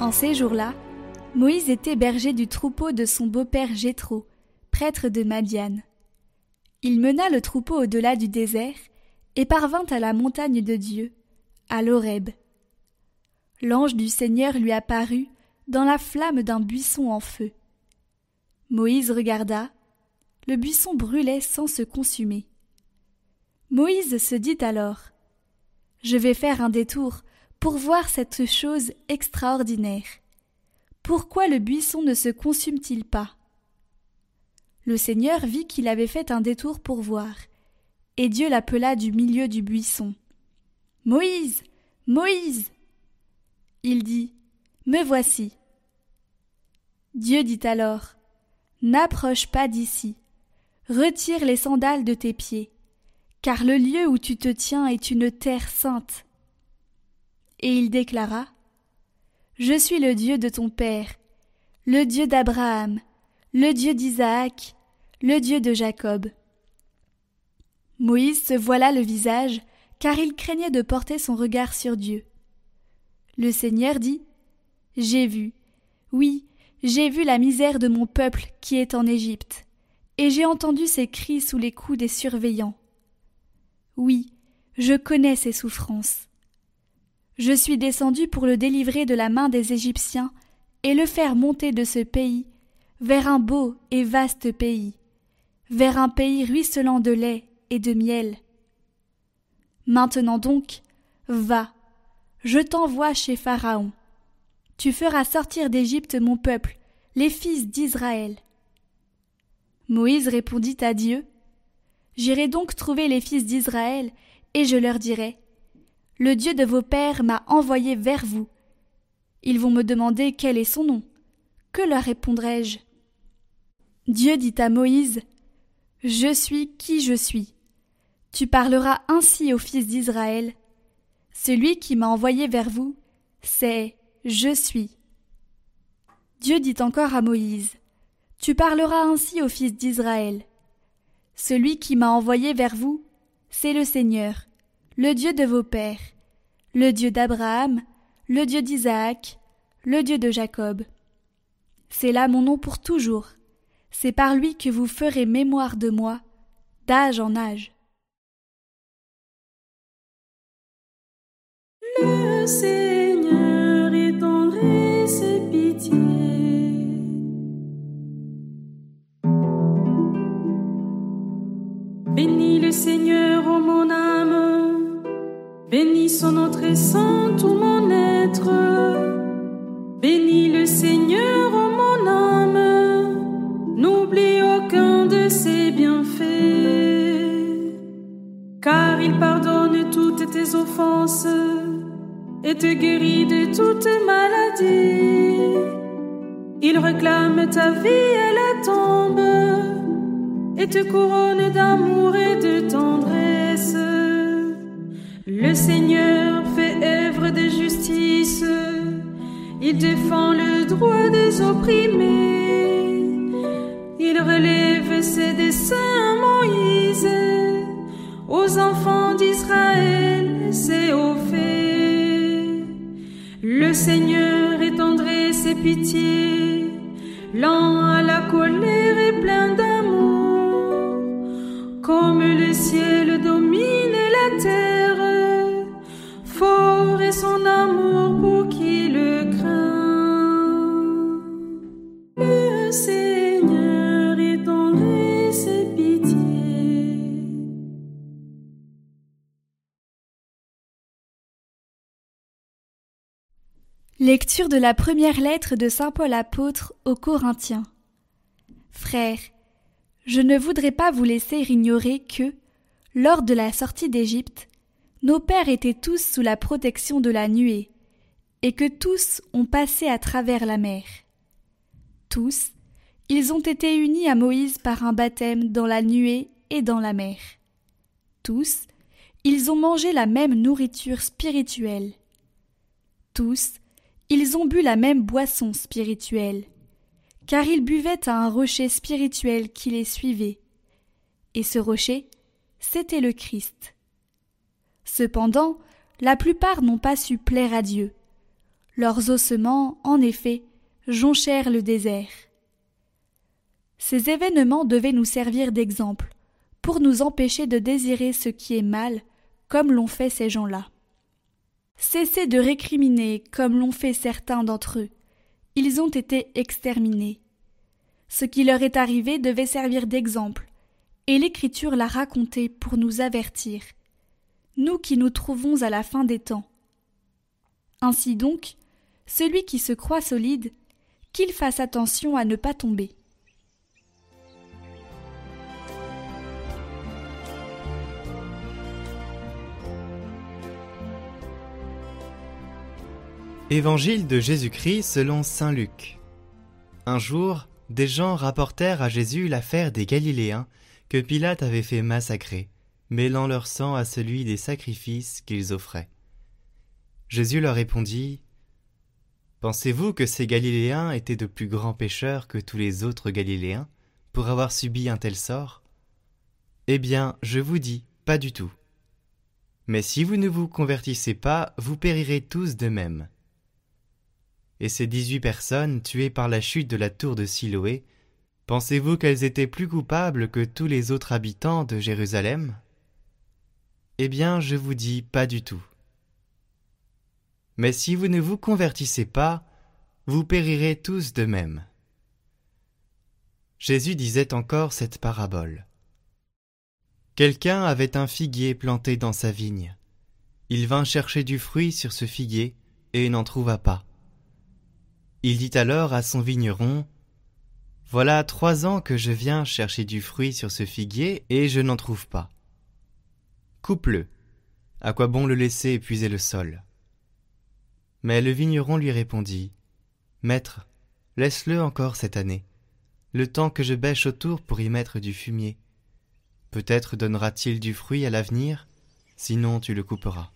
En ces jours-là, Moïse était berger du troupeau de son beau-père Jéthro, prêtre de Madiane. Il mena le troupeau au-delà du désert et parvint à la montagne de Dieu, à l'Horeb. L'ange du Seigneur lui apparut dans la flamme d'un buisson en feu. Moïse regarda, le buisson brûlait sans se consumer. Moïse se dit alors Je vais faire un détour pour voir cette chose extraordinaire. Pourquoi le buisson ne se consume-t-il pas? Le Seigneur vit qu'il avait fait un détour pour voir, et Dieu l'appela du milieu du buisson. Moïse. Moïse. Il dit. Me voici. Dieu dit alors. N'approche pas d'ici. Retire les sandales de tes pieds, car le lieu où tu te tiens est une terre sainte. Et il déclara Je suis le Dieu de ton Père, le Dieu d'Abraham, le Dieu d'Isaac, le Dieu de Jacob. Moïse se voila le visage, car il craignait de porter son regard sur Dieu. Le Seigneur dit J'ai vu, oui, j'ai vu la misère de mon peuple qui est en Égypte, et j'ai entendu ses cris sous les coups des surveillants. Oui, je connais ses souffrances. Je suis descendu pour le délivrer de la main des Égyptiens et le faire monter de ce pays vers un beau et vaste pays, vers un pays ruisselant de lait et de miel. Maintenant donc, va, je t'envoie chez Pharaon. Tu feras sortir d'Égypte mon peuple, les fils d'Israël. Moïse répondit à Dieu. J'irai donc trouver les fils d'Israël, et je leur dirai le Dieu de vos pères m'a envoyé vers vous. Ils vont me demander quel est son nom. Que leur répondrai-je? Dieu dit à Moïse Je suis qui je suis. Tu parleras ainsi aux fils d'Israël. Celui qui m'a envoyé vers vous, c'est Je suis. Dieu dit encore à Moïse Tu parleras ainsi aux fils d'Israël. Celui qui m'a envoyé vers vous, c'est le Seigneur le Dieu de vos pères, le Dieu d'Abraham, le Dieu d'Isaac, le Dieu de Jacob. C'est là mon nom pour toujours. C'est par lui que vous ferez mémoire de moi, d'âge en âge. Le Seigneur étendrait ses. Bénis le Seigneur. Bénis son nom très saint, tout mon être. Bénis le Seigneur, ô mon âme. N'oublie aucun de ses bienfaits. Car il pardonne toutes tes offenses et te guérit de toute maladie. Il réclame ta vie à la tombe et te couronne d'amour et de tendresse. Le Seigneur fait œuvre de justice, il défend le droit des opprimés, il relève ses desseins Moïse, aux enfants d'Israël, c'est au fait. Le Seigneur étendrait ses pitiés, lent à la colère Lecture de la première lettre de Saint Paul apôtre aux Corinthiens. Frères, je ne voudrais pas vous laisser ignorer que, lors de la sortie d'Égypte, nos pères étaient tous sous la protection de la nuée, et que tous ont passé à travers la mer. Tous, ils ont été unis à Moïse par un baptême dans la nuée et dans la mer. Tous, ils ont mangé la même nourriture spirituelle. Tous, ils ont bu la même boisson spirituelle, car ils buvaient à un rocher spirituel qui les suivait. Et ce rocher, c'était le Christ. Cependant, la plupart n'ont pas su plaire à Dieu. Leurs ossements, en effet, jonchèrent le désert. Ces événements devaient nous servir d'exemple, pour nous empêcher de désirer ce qui est mal, comme l'ont fait ces gens-là. Cessez de récriminer comme l'ont fait certains d'entre eux. Ils ont été exterminés. Ce qui leur est arrivé devait servir d'exemple, et l'Écriture l'a raconté pour nous avertir, nous qui nous trouvons à la fin des temps. Ainsi donc, celui qui se croit solide, qu'il fasse attention à ne pas tomber. Évangile de Jésus-Christ selon Saint Luc. Un jour, des gens rapportèrent à Jésus l'affaire des Galiléens que Pilate avait fait massacrer, mêlant leur sang à celui des sacrifices qu'ils offraient. Jésus leur répondit Pensez-vous que ces Galiléens étaient de plus grands pécheurs que tous les autres Galiléens pour avoir subi un tel sort Eh bien, je vous dis, pas du tout. Mais si vous ne vous convertissez pas, vous périrez tous de même et ces dix-huit personnes tuées par la chute de la tour de Siloé, pensez-vous qu'elles étaient plus coupables que tous les autres habitants de Jérusalem? Eh bien, je vous dis pas du tout. Mais si vous ne vous convertissez pas, vous périrez tous de même. Jésus disait encore cette parabole. Quelqu'un avait un figuier planté dans sa vigne. Il vint chercher du fruit sur ce figuier et n'en trouva pas. Il dit alors à son vigneron Voilà trois ans que je viens chercher du fruit sur ce figuier et je n'en trouve pas. Coupe-le. À quoi bon le laisser épuiser le sol? Mais le vigneron lui répondit Maître, laisse-le encore cette année, le temps que je bêche autour pour y mettre du fumier. Peut-être donnera-t-il du fruit à l'avenir, sinon tu le couperas.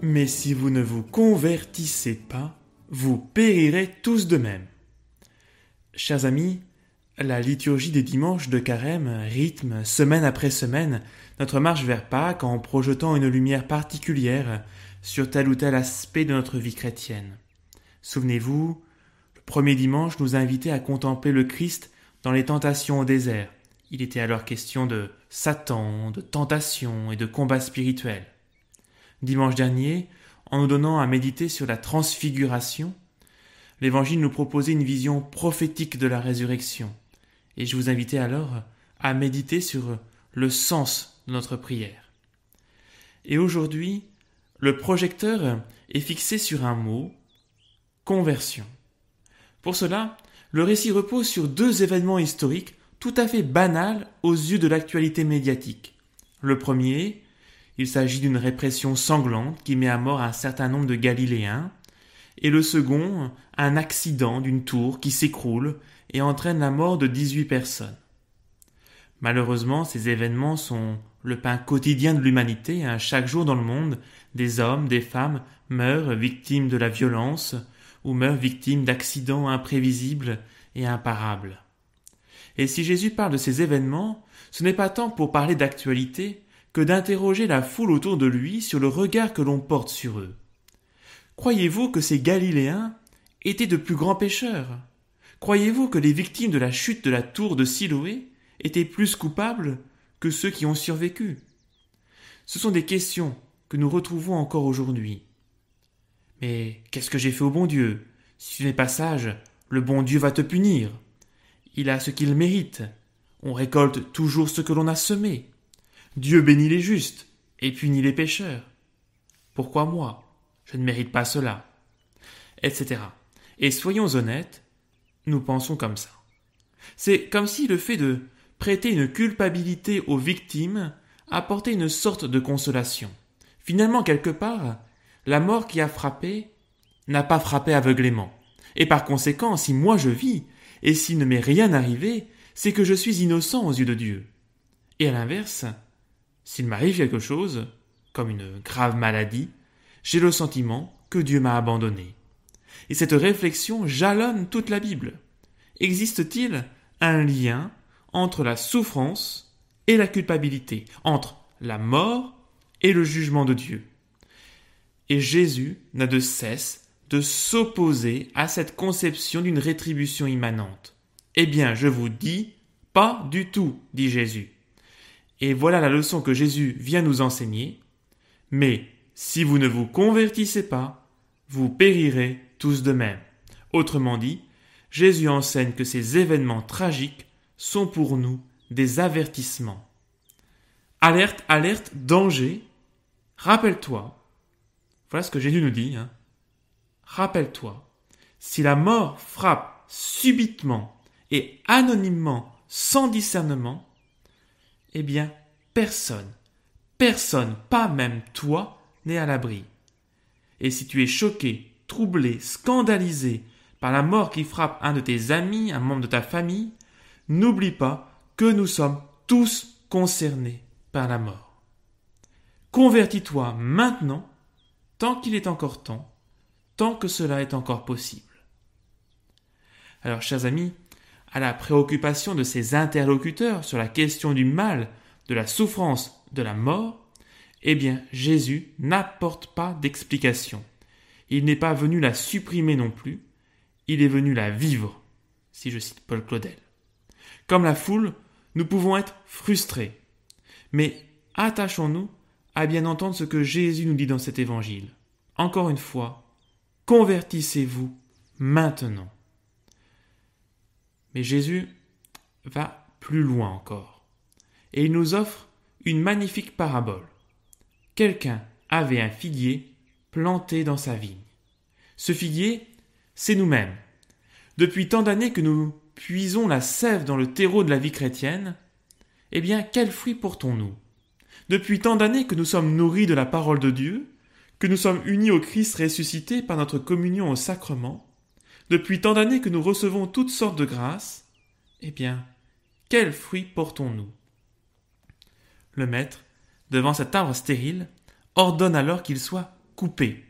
Mais si vous ne vous convertissez pas, vous périrez tous de même. Chers amis, la liturgie des dimanches de carême rythme, semaine après semaine, notre marche vers Pâques en projetant une lumière particulière sur tel ou tel aspect de notre vie chrétienne. Souvenez-vous, le premier dimanche nous a invités à contempler le Christ dans les tentations au désert. Il était alors question de Satan, de tentation et de combat spirituel dimanche dernier, en nous donnant à méditer sur la transfiguration, l'Évangile nous proposait une vision prophétique de la résurrection. Et je vous invitais alors à méditer sur le sens de notre prière. Et aujourd'hui, le projecteur est fixé sur un mot, conversion. Pour cela, le récit repose sur deux événements historiques tout à fait banals aux yeux de l'actualité médiatique. Le premier, il s'agit d'une répression sanglante qui met à mort un certain nombre de Galiléens, et le second, un accident d'une tour qui s'écroule et entraîne la mort de 18 personnes. Malheureusement, ces événements sont le pain quotidien de l'humanité. Hein. Chaque jour dans le monde, des hommes, des femmes meurent victimes de la violence ou meurent victimes d'accidents imprévisibles et imparables. Et si Jésus parle de ces événements, ce n'est pas tant pour parler d'actualité, d'interroger la foule autour de lui sur le regard que l'on porte sur eux. Croyez-vous que ces Galiléens étaient de plus grands pécheurs? Croyez-vous que les victimes de la chute de la tour de Siloé étaient plus coupables que ceux qui ont survécu? Ce sont des questions que nous retrouvons encore aujourd'hui. Mais qu'est-ce que j'ai fait au bon Dieu? Si tu n'es pas sage, le bon Dieu va te punir. Il a ce qu'il mérite. On récolte toujours ce que l'on a semé. Dieu bénit les justes et punit les pécheurs. Pourquoi moi? Je ne mérite pas cela. Etc. Et soyons honnêtes, nous pensons comme ça. C'est comme si le fait de prêter une culpabilité aux victimes apportait une sorte de consolation. Finalement, quelque part, la mort qui a frappé n'a pas frappé aveuglément. Et par conséquent, si moi je vis, et s'il ne m'est rien arrivé, c'est que je suis innocent aux yeux de Dieu. Et à l'inverse, S'il m'arrive quelque chose, comme une grave maladie, j'ai le sentiment que Dieu m'a abandonné. Et cette réflexion jalonne toute la Bible. Existe-t-il un lien entre la souffrance et la culpabilité, entre la mort et le jugement de Dieu? Et Jésus n'a de cesse de s'opposer à cette conception d'une rétribution immanente. Eh bien, je vous dis, pas du tout, dit Jésus. Et voilà la leçon que Jésus vient nous enseigner. Mais si vous ne vous convertissez pas, vous périrez tous de même. Autrement dit, Jésus enseigne que ces événements tragiques sont pour nous des avertissements. Alerte, alerte, danger. Rappelle-toi. Voilà ce que Jésus nous dit. Hein. Rappelle-toi. Si la mort frappe subitement et anonymement sans discernement, eh bien, personne, personne, pas même toi, n'est à l'abri. Et si tu es choqué, troublé, scandalisé par la mort qui frappe un de tes amis, un membre de ta famille, n'oublie pas que nous sommes tous concernés par la mort. Convertis-toi maintenant, tant qu'il est encore temps, tant que cela est encore possible. Alors, chers amis, à la préoccupation de ses interlocuteurs sur la question du mal, de la souffrance, de la mort, eh bien Jésus n'apporte pas d'explication. Il n'est pas venu la supprimer non plus, il est venu la vivre, si je cite Paul Claudel. Comme la foule, nous pouvons être frustrés. Mais attachons-nous à bien entendre ce que Jésus nous dit dans cet évangile. Encore une fois, convertissez-vous maintenant. Jésus va plus loin encore. Et il nous offre une magnifique parabole. Quelqu'un avait un figuier planté dans sa vigne. Ce figuier, c'est nous-mêmes. Depuis tant d'années que nous puisons la sève dans le terreau de la vie chrétienne, eh bien, quels fruits portons-nous? Depuis tant d'années que nous sommes nourris de la parole de Dieu, que nous sommes unis au Christ ressuscité par notre communion au sacrement, depuis tant d'années que nous recevons toutes sortes de grâces, eh bien, quels fruits portons-nous? Le maître, devant cet arbre stérile, ordonne alors qu'il soit coupé.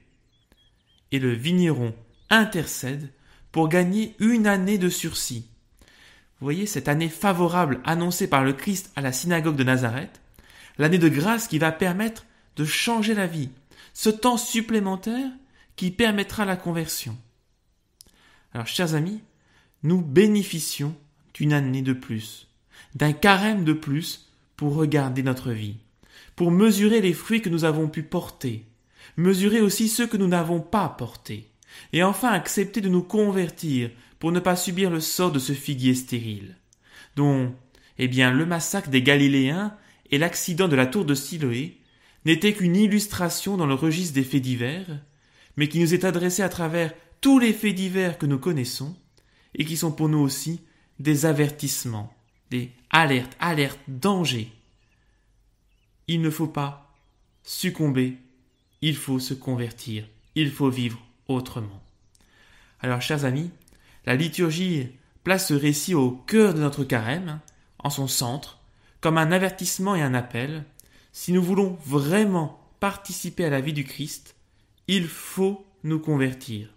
Et le vigneron intercède pour gagner une année de sursis. Vous voyez cette année favorable annoncée par le Christ à la synagogue de Nazareth, l'année de grâce qui va permettre de changer la vie, ce temps supplémentaire qui permettra la conversion. Alors, chers amis, nous bénéficions d'une année de plus, d'un carême de plus pour regarder notre vie, pour mesurer les fruits que nous avons pu porter, mesurer aussi ceux que nous n'avons pas portés, et enfin accepter de nous convertir pour ne pas subir le sort de ce figuier stérile, dont, eh bien, le massacre des Galiléens et l'accident de la tour de Siloé n'étaient qu'une illustration dans le registre des faits divers, mais qui nous est adressé à travers tous les faits divers que nous connaissons et qui sont pour nous aussi des avertissements, des alertes, alertes, dangers. Il ne faut pas succomber, il faut se convertir, il faut vivre autrement. Alors, chers amis, la liturgie place ce récit au cœur de notre carême, en son centre, comme un avertissement et un appel. Si nous voulons vraiment participer à la vie du Christ, il faut nous convertir.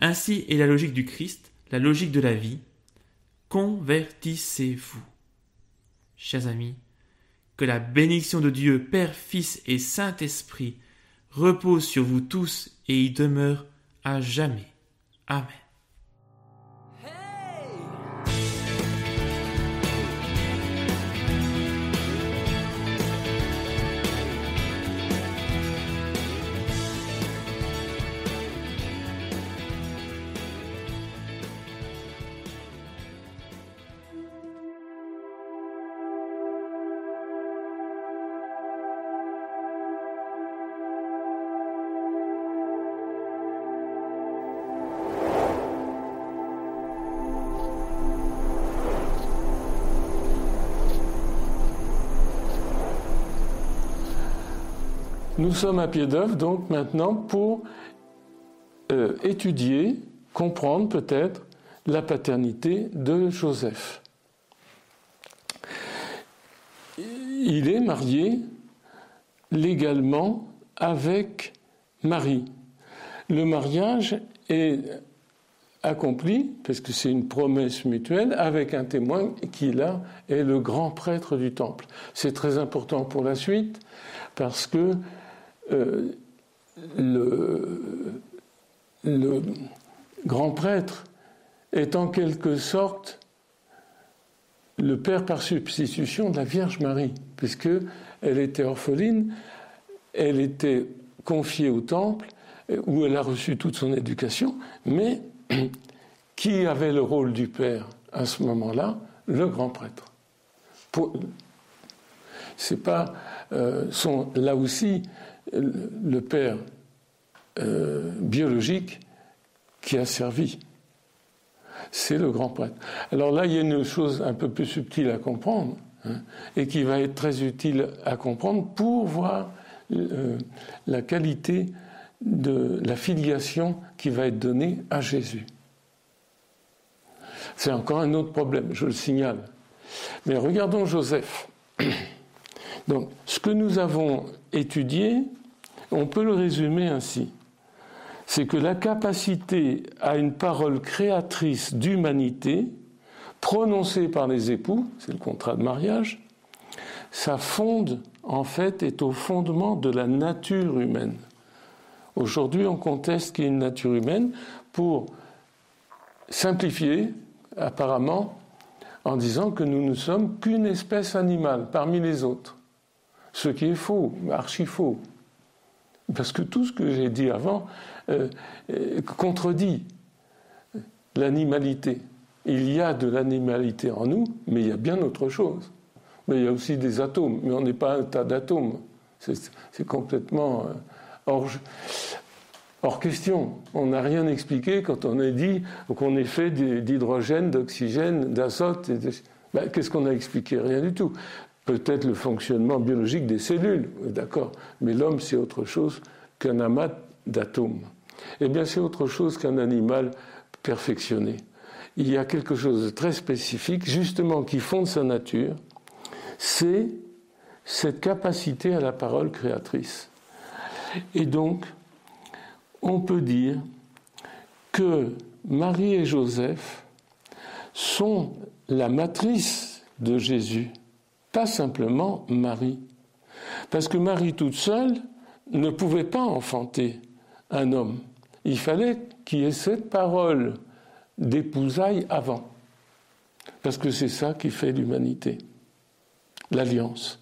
Ainsi est la logique du Christ, la logique de la vie. Convertissez-vous. Chers amis, que la bénédiction de Dieu, Père, Fils et Saint-Esprit repose sur vous tous et y demeure à jamais. Amen. Nous sommes à pied d'œuvre donc maintenant pour euh, étudier, comprendre peut-être la paternité de Joseph. Il est marié légalement avec Marie. Le mariage est accompli, parce que c'est une promesse mutuelle, avec un témoin qui, là, est le grand prêtre du temple. C'est très important pour la suite, parce que euh, le, grand prêtre est en quelque sorte le père par substitution de la Vierge Marie, puisque elle était orpheline, elle était confiée au temple où elle a reçu toute son éducation, mais qui avait le rôle du père à ce moment-là? Le grand prêtre. C'est pas euh, là aussi le père euh, biologique qui a servi. C'est le grand prêtre. Alors là, il y a une chose un peu plus subtile à comprendre, hein, et qui va être très utile à comprendre pour voir euh, la qualité de la filiation qui va être donnée à Jésus. C'est encore un autre problème, je le signale. Mais regardons Joseph. Donc, ce que nous avons étudié, on peut le résumer ainsi. C'est que la capacité à une parole créatrice d'humanité, prononcée par les époux, c'est le contrat de mariage, ça fonde, en fait, est au fondement de la nature humaine. Aujourd'hui, on conteste qu'il y ait une nature humaine pour simplifier, apparemment, en disant que nous ne sommes qu'une espèce animale parmi les autres. Ce qui est faux, archi faux. Parce que tout ce que j'ai dit avant euh, euh, contredit l'animalité. Il y a de l'animalité en nous, mais il y a bien autre chose. Mais il y a aussi des atomes, mais on n'est pas un tas d'atomes. C'est complètement euh, hors, question. On n'a rien expliqué quand on a dit qu'on est fait d'hydrogène, d'oxygène, d'azote. Ben, qu'est-ce qu'on a expliqué? Rien du tout. Peut-être le fonctionnement biologique des cellules, d'accord, mais l'homme c'est autre chose qu'un amas d'atomes. Eh bien c'est autre chose qu'un animal perfectionné. Il y a quelque chose de très spécifique, justement, qui fonde sa nature, c'est cette capacité à la parole créatrice. Et donc, on peut dire que Marie et Joseph sont la matrice de Jésus, pas simplement Marie. Parce que Marie toute seule ne pouvait pas enfanter un homme. Il fallait qu'il y ait cette parole d'épousailles avant. Parce que c'est ça qui fait l'humanité, l'alliance.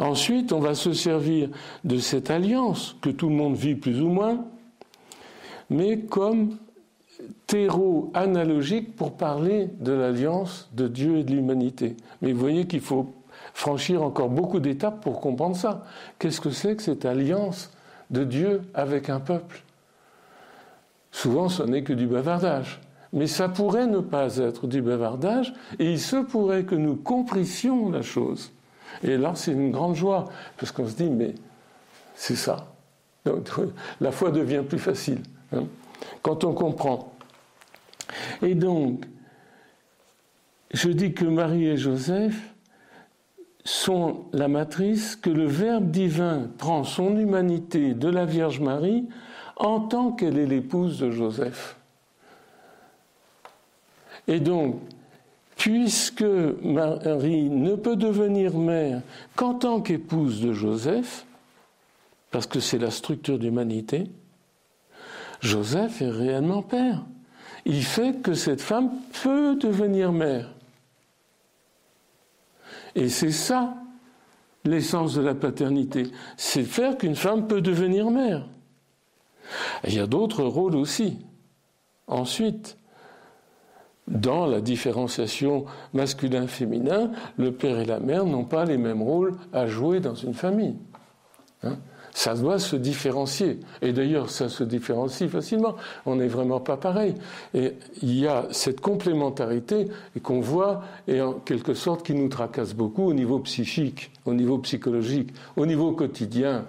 Ensuite, on va se servir de cette alliance que tout le monde vit plus ou moins, mais comme terreau analogique pour parler de l'alliance de Dieu et de l'humanité. Mais vous voyez qu'il faut franchir encore beaucoup d'étapes pour comprendre ça. Qu'est-ce que c'est que cette alliance de Dieu avec un peuple? Souvent, ce n'est que du bavardage. Mais ça pourrait ne pas être du bavardage, et il se pourrait que nous compressions la chose. Et là, c'est une grande joie, parce qu'on se dit, mais c'est ça. Donc, la foi devient plus facile hein, quand on comprend. Et donc, je dis que Marie et Joseph sont la matrice, que le Verbe divin prend son humanité de la Vierge Marie en tant qu'elle est l'épouse de Joseph. Et donc, puisque Marie ne peut devenir mère qu'en tant qu'épouse de Joseph, parce que c'est la structure d'humanité, Joseph est réellement père. Il fait que cette femme peut devenir mère. Et c'est ça l'essence de la paternité, c'est faire qu'une femme peut devenir mère. il y a d'autres rôles aussi. Ensuite, dans la différenciation masculin-féminin, le père et la mère n'ont pas les mêmes rôles à jouer dans une famille. Hein. Ça doit se différencier. Et d'ailleurs, ça se différencie facilement. On n'est vraiment pas pareil. Et il y a cette complémentarité qu'on voit et en quelque sorte qui nous tracasse beaucoup au niveau psychique, au niveau psychologique, au niveau quotidien.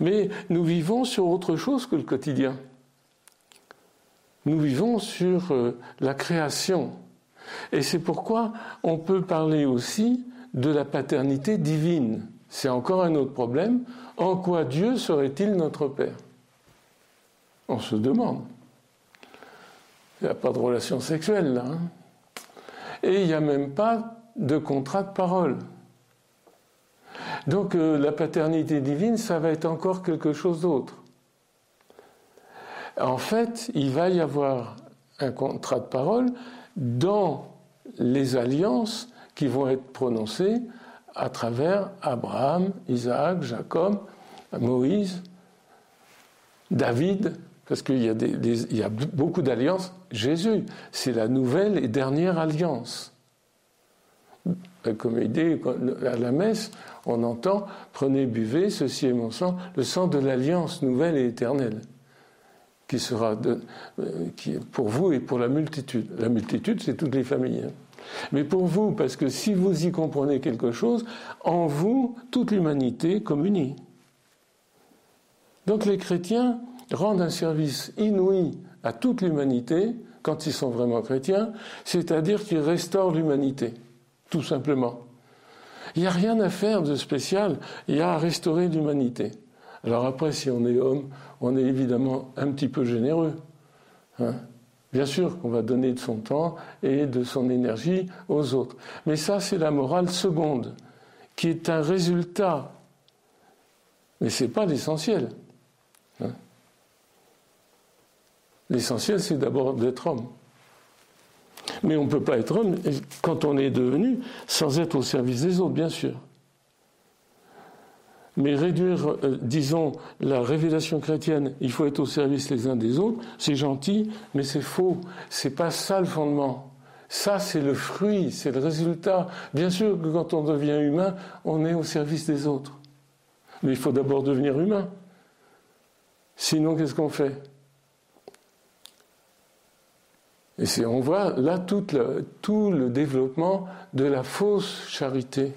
Mais nous vivons sur autre chose que le quotidien nous vivons sur euh, la création. Et c'est pourquoi on peut parler aussi de la paternité divine. c'est encore un autre problème. En quoi Dieu serait-il notre Père? On se demande. Il n'y a pas de relation sexuelle là. Hein. Et il n'y a même pas de contrat de parole. Donc euh, la paternité divine, ça va être encore quelque chose d'autre. En fait, il va y avoir un contrat de parole dans les alliances qui vont être prononcées à travers Abraham, Isaac, Jacob, Moïse, David, parce qu'il y, a beaucoup d'alliances. Jésus, c'est la nouvelle et dernière alliance. Comme idée, à la messe, on entend Prenez, buvez, ceci est mon sang, le sang de l'alliance nouvelle et éternelle, qui sera euh, qui, pour vous et pour la multitude. La multitude, c'est toutes les familles. Mais pour vous, parce que si vous y comprenez quelque chose, en vous, toute l'humanité communie. Donc les chrétiens rendent un service inouï à toute l'humanité quand ils sont vraiment chrétiens, c'est-à-dire qu'ils restaurent l'humanité, tout simplement. Il n'y a rien à faire de spécial, il y a à restaurer l'humanité. Alors après, si on est homme, on est évidemment un petit peu généreux. Hein Bien sûr qu'on va donner de son temps et de son énergie aux autres. Mais ça, c'est la morale seconde, qui est un résultat. Mais ce n'est pas l'essentiel. Hein. L'essentiel, c'est d'abord d'être homme. Mais on ne peut pas être homme quand on est devenu sans être au service des autres, bien sûr. Mais réduire, euh, disons, la révélation chrétienne, il faut être au service les uns des autres, c'est gentil, mais c'est faux. C'est pas ça le fondement. Ça, c'est le fruit, c'est le résultat. Bien sûr que quand on devient humain, on est au service des autres. Mais il faut d'abord devenir humain. Sinon, qu'est-ce qu'on fait? Et on voit là tout le développement de la fausse charité.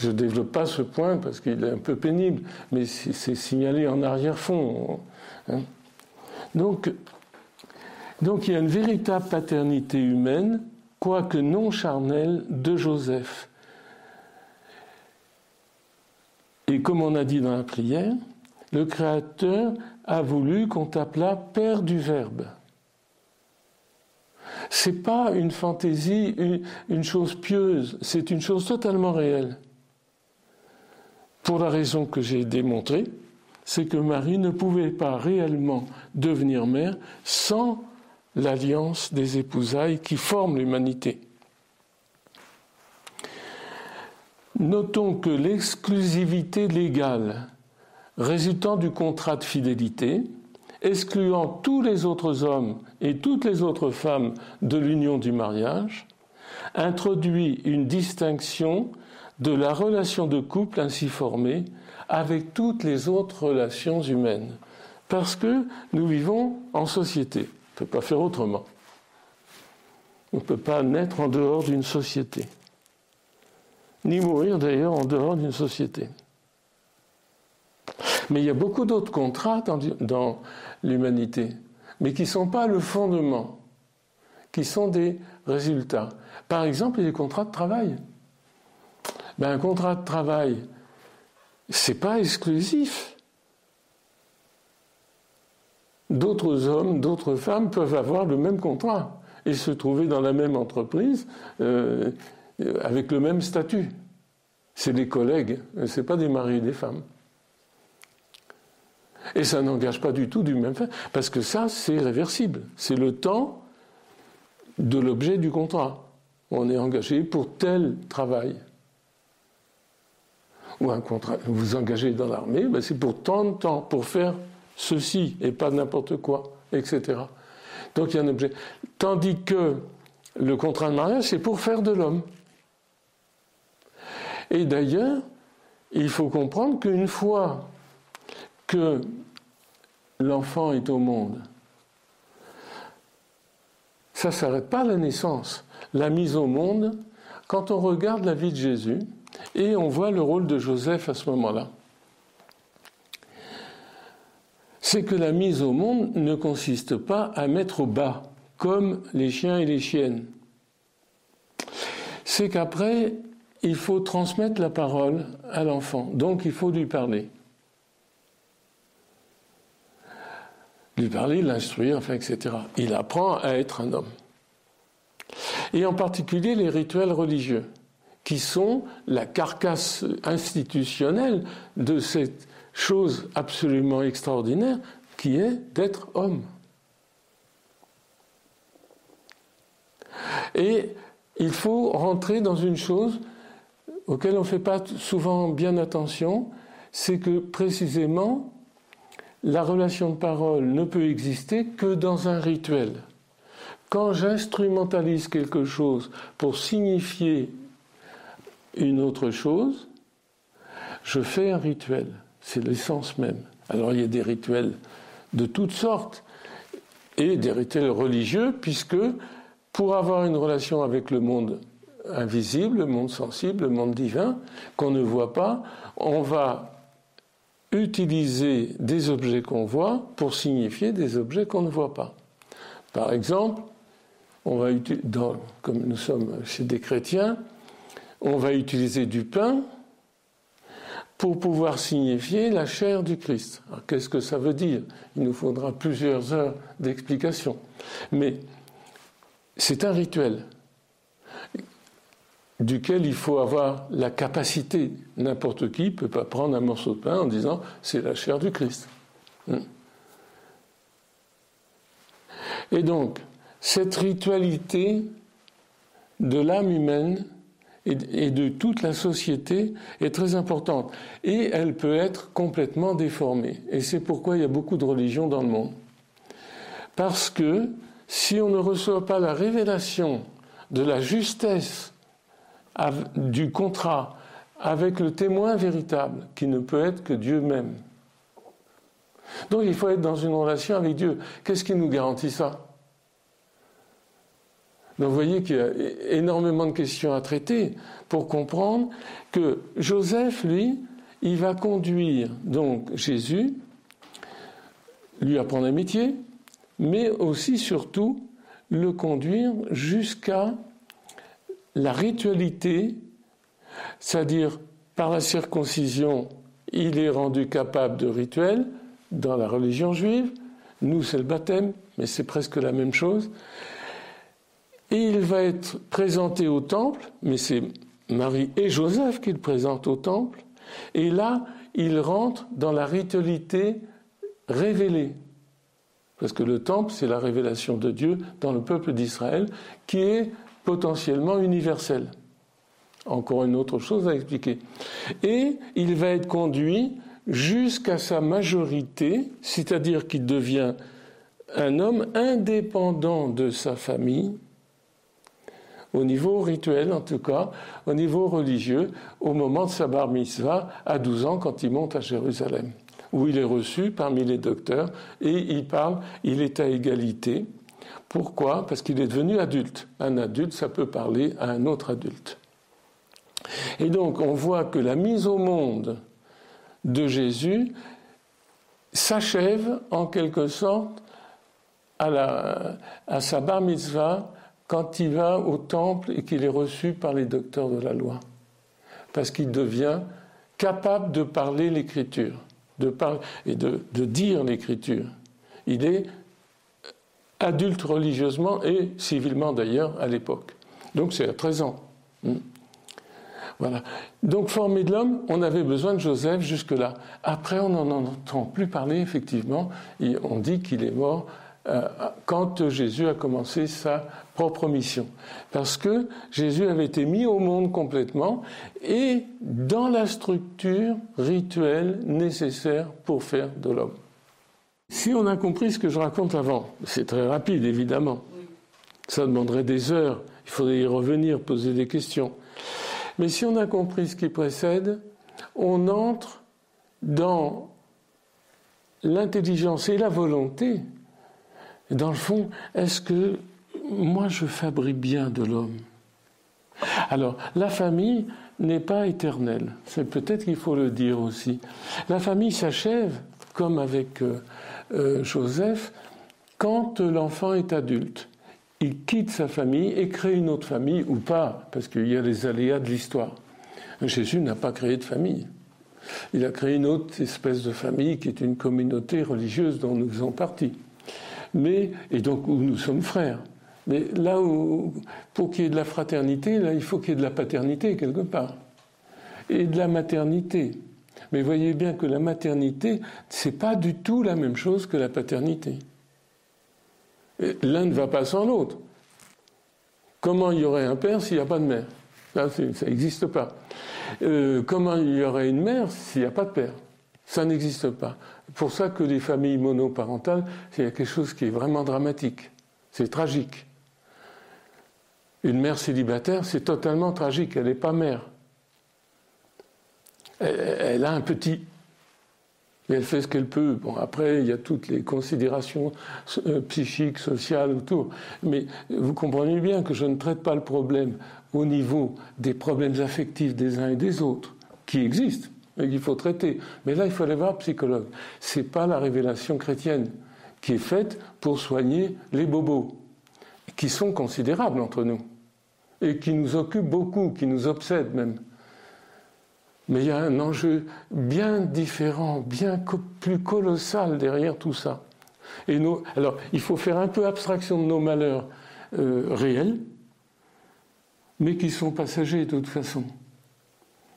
Je ne développe pas ce point parce qu'il est un peu pénible, mais c'est signalé en arrière-fond. Hein. Donc, donc il y a une véritable paternité humaine, quoique non charnelle, de Joseph. Et comme on a dit dans la prière, le Créateur a voulu qu'on t'appelât Père du Verbe. C'est pas une fantaisie, une chose pieuse, c'est une chose totalement réelle. Pour la raison que j'ai démontrée, c'est que Marie ne pouvait pas réellement devenir mère sans l'alliance des épousailles qui forment l'humanité. Notons que l'exclusivité légale résultant du contrat de fidélité, excluant tous les autres hommes et toutes les autres femmes de l'union du mariage, introduit une distinction de la relation de couple ainsi formée avec toutes les autres relations humaines. Parce que nous vivons en société. On ne peut pas faire autrement. On ne peut pas naître en dehors d'une société. Ni mourir d'ailleurs en dehors d'une société. Mais il y a beaucoup d'autres contrats dans, l'humanité, mais qui ne sont pas le fondement, qui sont des résultats. Par exemple, les contrats de travail. Ben, un contrat de travail, c'est pas exclusif. D'autres hommes, d'autres femmes peuvent avoir le même contrat et se trouver dans la même entreprise euh, avec le même statut. C'est des collègues, c'est pas des maris et des femmes. Et ça n'engage pas du tout du même fait, parce que ça, c'est réversible. C'est le temps de l'objet du contrat. On est engagé pour tel travail ou un contrat, vous vous engagez dans l'armée, ben c'est pour tant de temps, pour faire ceci et pas n'importe quoi, etc. Donc il y a un objet. Tandis que le contrat de mariage, c'est pour faire de l'homme. Et d'ailleurs, il faut comprendre qu'une fois que l'enfant est au monde, ça ne s'arrête pas à la naissance. La mise au monde, quand on regarde la vie de Jésus, et on voit le rôle de Joseph à ce moment-là. C'est que la mise au monde ne consiste pas à mettre au bas, comme les chiens et les chiennes. C'est qu'après, il faut transmettre la parole à l'enfant, donc il faut lui parler. Lui parler, l'instruire, enfin, etc. Il apprend à être un homme. Et en particulier les rituels religieux, qui sont la carcasse institutionnelle de cette chose absolument extraordinaire qui est d'être homme. Et il faut rentrer dans une chose auquel on ne fait pas souvent bien attention, c'est que précisément, la relation de parole ne peut exister que dans un rituel. Quand j'instrumentalise quelque chose pour signifier une autre chose, je fais un rituel. C'est l'essence même. Alors il y a des rituels de toutes sortes et des rituels religieux, puisque pour avoir une relation avec le monde invisible, le monde sensible, le monde divin, qu'on ne voit pas, on va utiliser des objets qu'on voit pour signifier des objets qu'on ne voit pas. Par exemple, on va comme nous sommes chez des chrétiens, on va utiliser du pain pour pouvoir signifier la chair du Christ. Qu'est-ce que ça veut dire? Il nous faudra plusieurs heures d'explication. Mais c'est un rituel duquel il faut avoir la capacité. N'importe qui ne peut pas prendre un morceau de pain en disant c'est la chair du Christ. Hmm. Et donc, cette ritualité de l'âme humaine et de toute la société est très importante. Et elle peut être complètement déformée. Et c'est pourquoi il y a beaucoup de religions dans le monde. Parce que si on ne reçoit pas la révélation de la justesse du contrat avec le témoin véritable, qui ne peut être que Dieu même. Donc il faut être dans une relation avec Dieu. Qu'est-ce qui nous garantit ça? Donc vous voyez qu'il y a énormément de questions à traiter pour comprendre que Joseph, lui, il va conduire donc Jésus, lui apprendre un métier, mais aussi surtout le conduire jusqu'à la ritualité, c'est-à-dire par la circoncision, il est rendu capable de rituel dans la religion juive. Nous, c'est le baptême, mais c'est presque la même chose. Et il va être présenté au temple, mais c'est Marie et Joseph qui le présentent au temple. Et là, il rentre dans la ritualité révélée. Parce que le temple, c'est la révélation de Dieu dans le peuple d'Israël, qui est potentiellement universel. Encore une autre chose à expliquer. Et il va être conduit jusqu'à sa majorité, c'est-à-dire qu'il devient un homme indépendant de sa famille, au niveau rituel en tout cas, au niveau religieux, au moment de sa bar mitzvah, à 12 ans, quand il monte à Jérusalem, où il est reçu parmi les docteurs et il parle, il est à égalité pourquoi? Parce qu'il est devenu adulte. Un adulte, ça peut parler à un autre adulte. Et donc, on voit que la mise au monde de Jésus s'achève en quelque sorte à, à sa bar mitzvah quand il va au temple et qu'il est reçu par les docteurs de la loi. Parce qu'il devient capable de parler l'écriture de et de, de dire l'écriture. Il est adulte religieusement et civilement d'ailleurs à l'époque. Donc c'est à 13 ans. Hmm. Voilà. Donc formé de l'homme, on avait besoin de Joseph jusque-là. Après, on n'en entend plus parler, effectivement. Et on dit qu'il est mort quand Jésus a commencé sa propre mission. Parce que Jésus avait été mis au monde complètement et dans la structure rituelle nécessaire pour faire de l'homme. Si on a compris ce que je raconte avant, c'est très rapide évidemment, ça demanderait des heures, il faudrait y revenir, poser des questions. Mais si on a compris ce qui précède, on entre dans l'intelligence et la volonté. Dans le fond, est-ce que moi je fabrique bien de l'homme? Alors, la famille n'est pas éternelle. C'est peut-être qu'il faut le dire aussi. La famille s'achève, comme avec euh, euh, Joseph, quand l'enfant est adulte, il quitte sa famille et crée une autre famille ou pas, parce qu'il y a les aléas de l'histoire. Jésus n'a pas créé de famille. Il a créé une autre espèce de famille qui est une communauté religieuse dont nous faisons partie. Mais, et donc où nous sommes frères. Mais là où, pour qu'il y ait de la fraternité, là, il faut qu'il y ait de la paternité quelque part. Et de la maternité. Mais voyez bien que la maternité, c'est pas du tout la même chose que la paternité. L'un ne va pas sans l'autre. Comment il y aurait un père s'il n'y a pas de mère? Ça n'existe pas. Euh, comment il y aurait une mère s'il n'y a pas de père? Ça n'existe pas. Pour ça que les familles monoparentales, c'est quelque chose qui est vraiment dramatique. C'est tragique. Une mère célibataire, c'est totalement tragique. Elle n'est pas mère. Elle, a un petit. Et elle fait ce qu'elle peut. Bon, après, il y a toutes les considérations euh, psychiques, sociales autour. Mais vous comprenez bien que je ne traite pas le problème au niveau des problèmes affectifs des uns et des autres, qui existent et qu'il faut traiter. Mais là, il faut aller voir psychologue. Ce n'est pas la révélation chrétienne qui est faite pour soigner les bobos, qui sont considérables entre nous et qui nous occupent beaucoup, qui nous obsèdent même. Mais il y a un enjeu bien différent, bien plus colossal derrière tout ça. Et alors, il faut faire un peu abstraction de nos malheurs euh, réels, mais qui sont passagers de toute façon,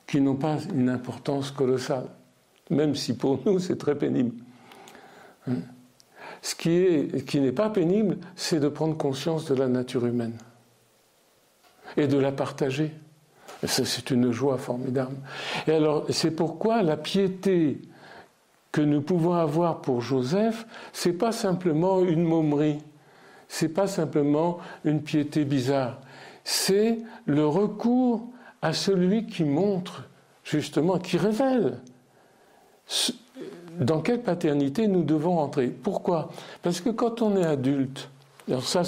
qui n'ont pas une importance colossale, même si pour nous c'est très pénible. Hein. Ce qui, est, qui n'est pas pénible, c'est de prendre conscience de la nature humaine et de la partager. c'est une joie formidable. Et alors, c'est pourquoi la piété que nous pouvons avoir pour Joseph, c'est pas simplement une momerie, c'est pas simplement une piété bizarre, c'est le recours à celui qui montre, justement, qui révèle dans quelle paternité nous devons entrer? Pourquoi? Parce que quand on est adulte, alors ça,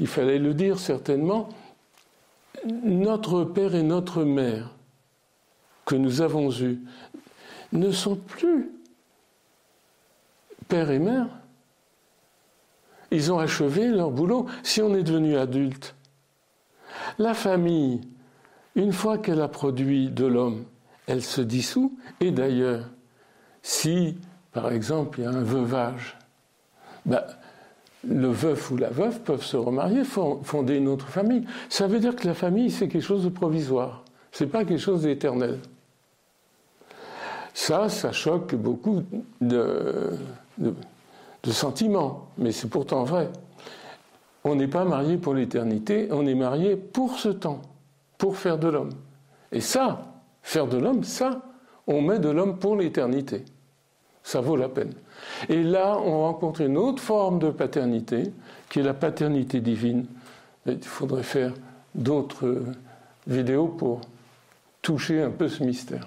il fallait le dire certainement, notre père et notre mère que nous avons eus ne sont plus père et mère. Ils ont achevé leur boulot. Si on est devenu adulte, la famille, une fois qu'elle a produit de l'homme, elle se dissout. Et d'ailleurs, si, par exemple, il y a un veuvage, ben, le veuf ou la veuve peuvent se remarier, fonder une autre famille. Ça veut dire que la famille, c'est quelque chose de provisoire. Ce n'est pas quelque chose d'éternel. Ça, ça choque beaucoup de sentiments, mais c'est pourtant vrai. On n'est pas marié pour l'éternité, on est marié pour ce temps, pour faire de l'homme. Et ça, faire de l'homme, ça, on met de l'homme pour l'éternité. Ça vaut la peine. Et là, on rencontre une autre forme de paternité, qui est la paternité divine. il faudrait faire d'autres vidéos pour toucher un peu ce mystère.